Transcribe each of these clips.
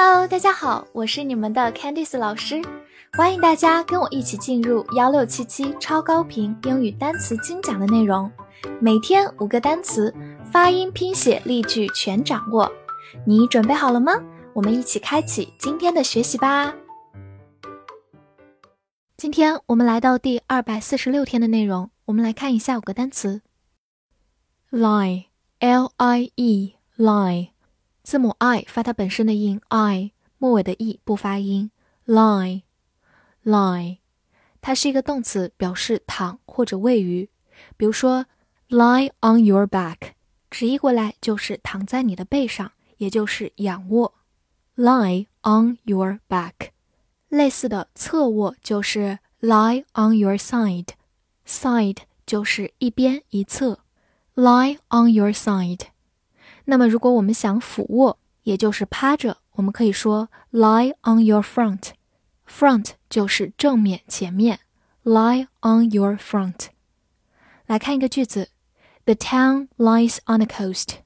Hello，大家好，我是你们的 Candice 老师，欢迎大家跟我一起进入幺六七七超高频英语单词精讲的内容，每天五个单词，发音、拼写、例句全掌握，你准备好了吗？我们一起开启今天的学习吧。今天我们来到第二百四十六天的内容，我们来看一下五个单词：lie，l i e，lie。字母 i 发它本身的音 i，末尾的 e 不发音。lie，lie，它是一个动词，表示躺或者位于。比如说，lie on your back，直译过来就是躺在你的背上，也就是仰卧。lie on your back，类似的侧卧就是 lie on your side，side 就是一边一侧。lie on your side。那么，如果我们想俯卧，也就是趴着，我们可以说 lie on your front。front 就是正面、前面，lie on your front。来看一个句子：The town lies on the coast。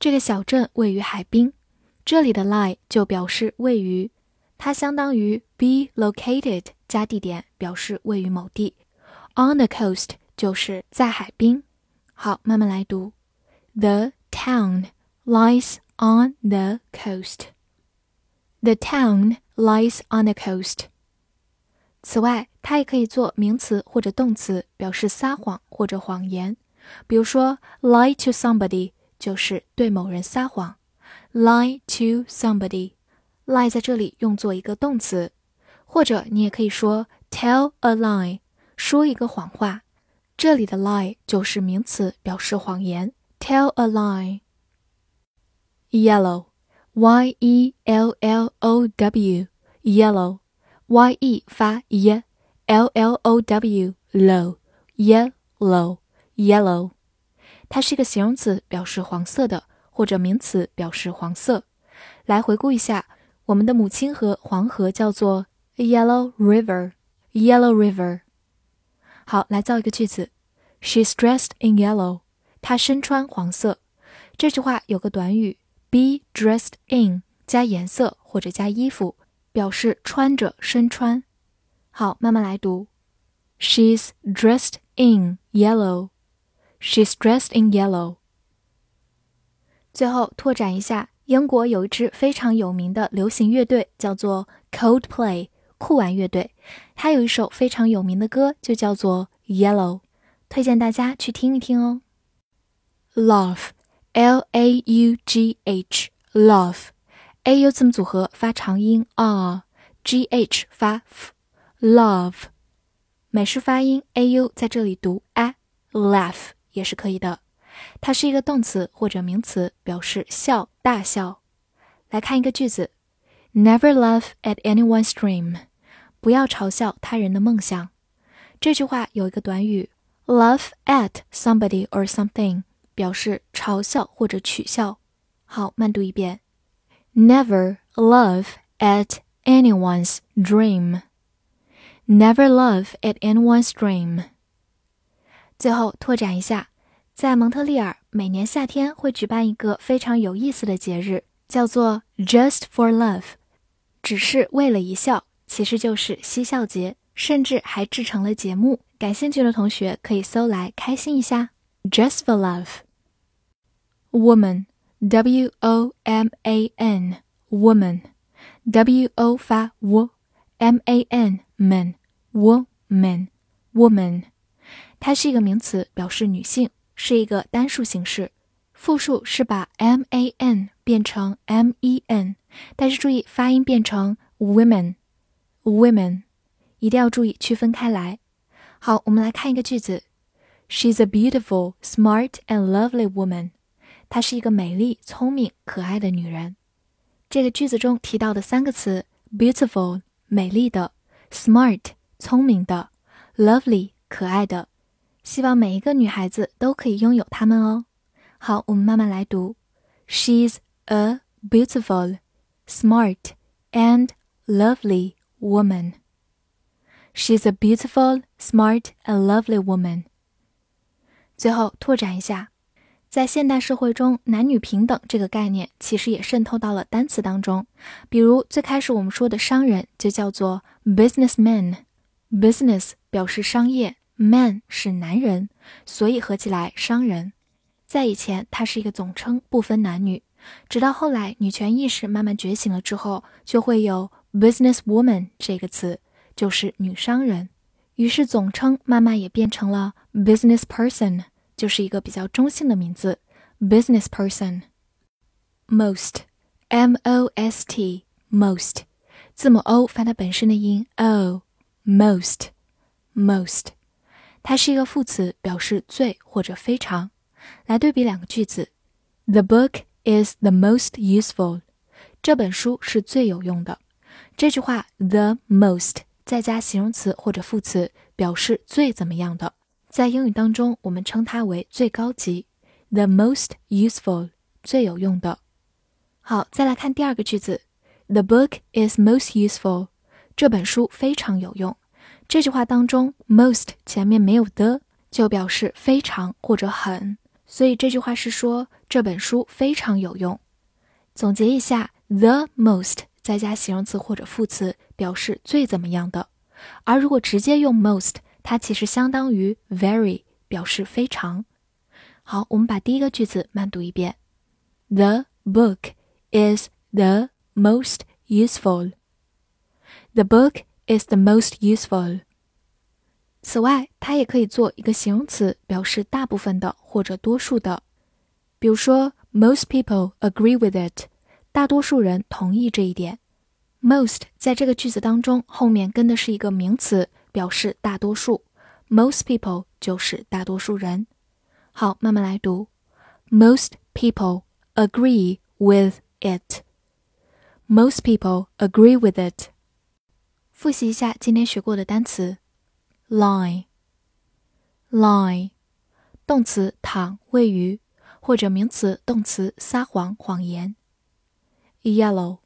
这个小镇位于海滨。这里的 lie 就表示位于，它相当于 be located 加地点，表示位于某地。on the coast 就是在海滨。好，慢慢来读：The town lies on the coast. The town lies on the coast. 此外，它也可以做名词或者动词，表示撒谎或者谎言。比如说，lie to somebody 就是对某人撒谎。lie to somebody，lie 在这里用作一个动词，或者你也可以说 tell a lie，说一个谎话。这里的 lie 就是名词，表示谎言。Tell a lie. Yellow, y e l l o w, yellow, y e 发 y，l l o w low, yellow, yellow，它是一个形容词，表示黄色的，或者名词，表示黄色。来回顾一下，我们的母亲河黄河叫做 Yellow River, Yellow River。好，来造一个句子：She's dressed in yellow. 他身穿黄色。这句话有个短语 be dressed in，加颜色或者加衣服，表示穿着、身穿。好，慢慢来读。She's dressed in yellow. She's dressed in yellow. 最后拓展一下，英国有一支非常有名的流行乐队，叫做 Coldplay。酷玩乐队，它有一首非常有名的歌，就叫做《Yellow》，推荐大家去听一听哦。Love，L A U G H，Love，A U 字母组合发长音 R，G H 发 F，Love，美式发音 A U 在这里读 A，Laugh 也是可以的。它是一个动词或者名词，表示笑、大笑。来看一个句子：Never laugh at anyone's dream。不要嘲笑他人的梦想。这句话有一个短语 laugh at somebody or something， 表示嘲笑或者取笑。好，慢读一遍：Never laugh at anyone's dream. Never laugh at anyone's dream. 最后拓展一下，在蒙特利尔，每年夏天会举办一个非常有意思的节日，叫做 Just for Love，只是为了一笑。其实就是嬉笑节，甚至还制成了节目。感兴趣的同学可以搜来开心一下。Just for love, woman, w o m a n, woman, w o 发 w，m a n man, woman, woman，它是一个名词，表示女性，是一个单数形式。复数是把 m a n 变成 m e n，但是注意发音变成 women。Women，一定要注意区分开来。好，我们来看一个句子：She's a beautiful, smart and lovely woman。 她是一个美丽、聪明、可爱的女人。这个句子中提到的三个词：beautiful，美丽的；smart，聪明的；lovely，可爱的。希望每一个女孩子都可以拥有它们哦。好，我们慢慢来读：She's a beautiful, smart and lovely. woman. She's a beautiful, smart, and lovely woman. 最后拓展一下，在现代社会中，男女平等这个概念其实也渗透到了单词当中。比如最开始我们说的商人就叫做 businessman，business 表示商业，man 是男人，所以合起来商人。在以前，它是一个总称，不分男女。直到后来女权意识慢慢觉醒了之后，就会有 businesswoman 这个词，就是女商人。于是总称慢慢也变成了 business person。就是一个比较中性的名字，business person。most，m o s t，most，字母 o 发它本身的音 o，most，most，它是一个副词，表示最或者非常。来对比两个句子，The book is the most useful。这本书是最有用的。这句话 the most 再加形容词或者副词，表示最怎么样的。在英语当中，我们称它为最高级，the most useful，最有用的。好，再来看第二个句子，The book is most useful，这本书非常有用。这句话当中，most 前面没有的，就表示非常或者很，所以这句话是说这本书非常有用。总结一下，the most 再加形容词或者副词，表示最怎么样的。而如果直接用 most。它其实相当于 very，表示非常。好，我们把第一个句子慢读一遍：The book is the most useful. The book is the most useful. 此外，它也可以做一个形容词，表示大部分的或者多数的。比如说，Most people agree with it. 大多数人同意这一点。Most 在这个句子当中，后面跟的是一个名词。表示大多数，most people 就是大多数人。好，慢慢来读，most people agree with it。most people agree with it。复习一下今天学过的单词：lie，lie，动词躺、位于，或者名词、动词撒谎、谎言；yellow，yellow，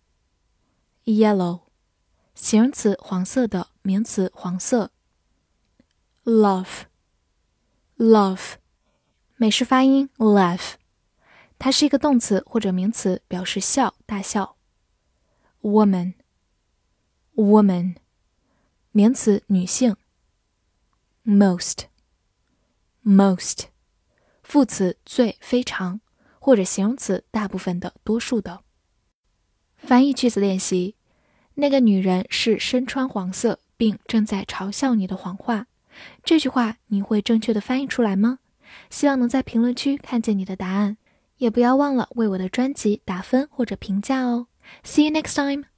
形容词黄色的。名词黄色，love，love，美式发音 laugh，它是一个动词或者名词，表示笑、大笑。woman，woman，名词女性。most，most，副词最、非常，或者形容词大部分的、多数的。翻译句子练习：那个女人是身穿黄色。并正在嘲笑你的谎话，这句话你会正确的翻译出来吗？希望能在评论区看见你的答案，也不要忘了为我的专辑打分或者评价哦。See you next time.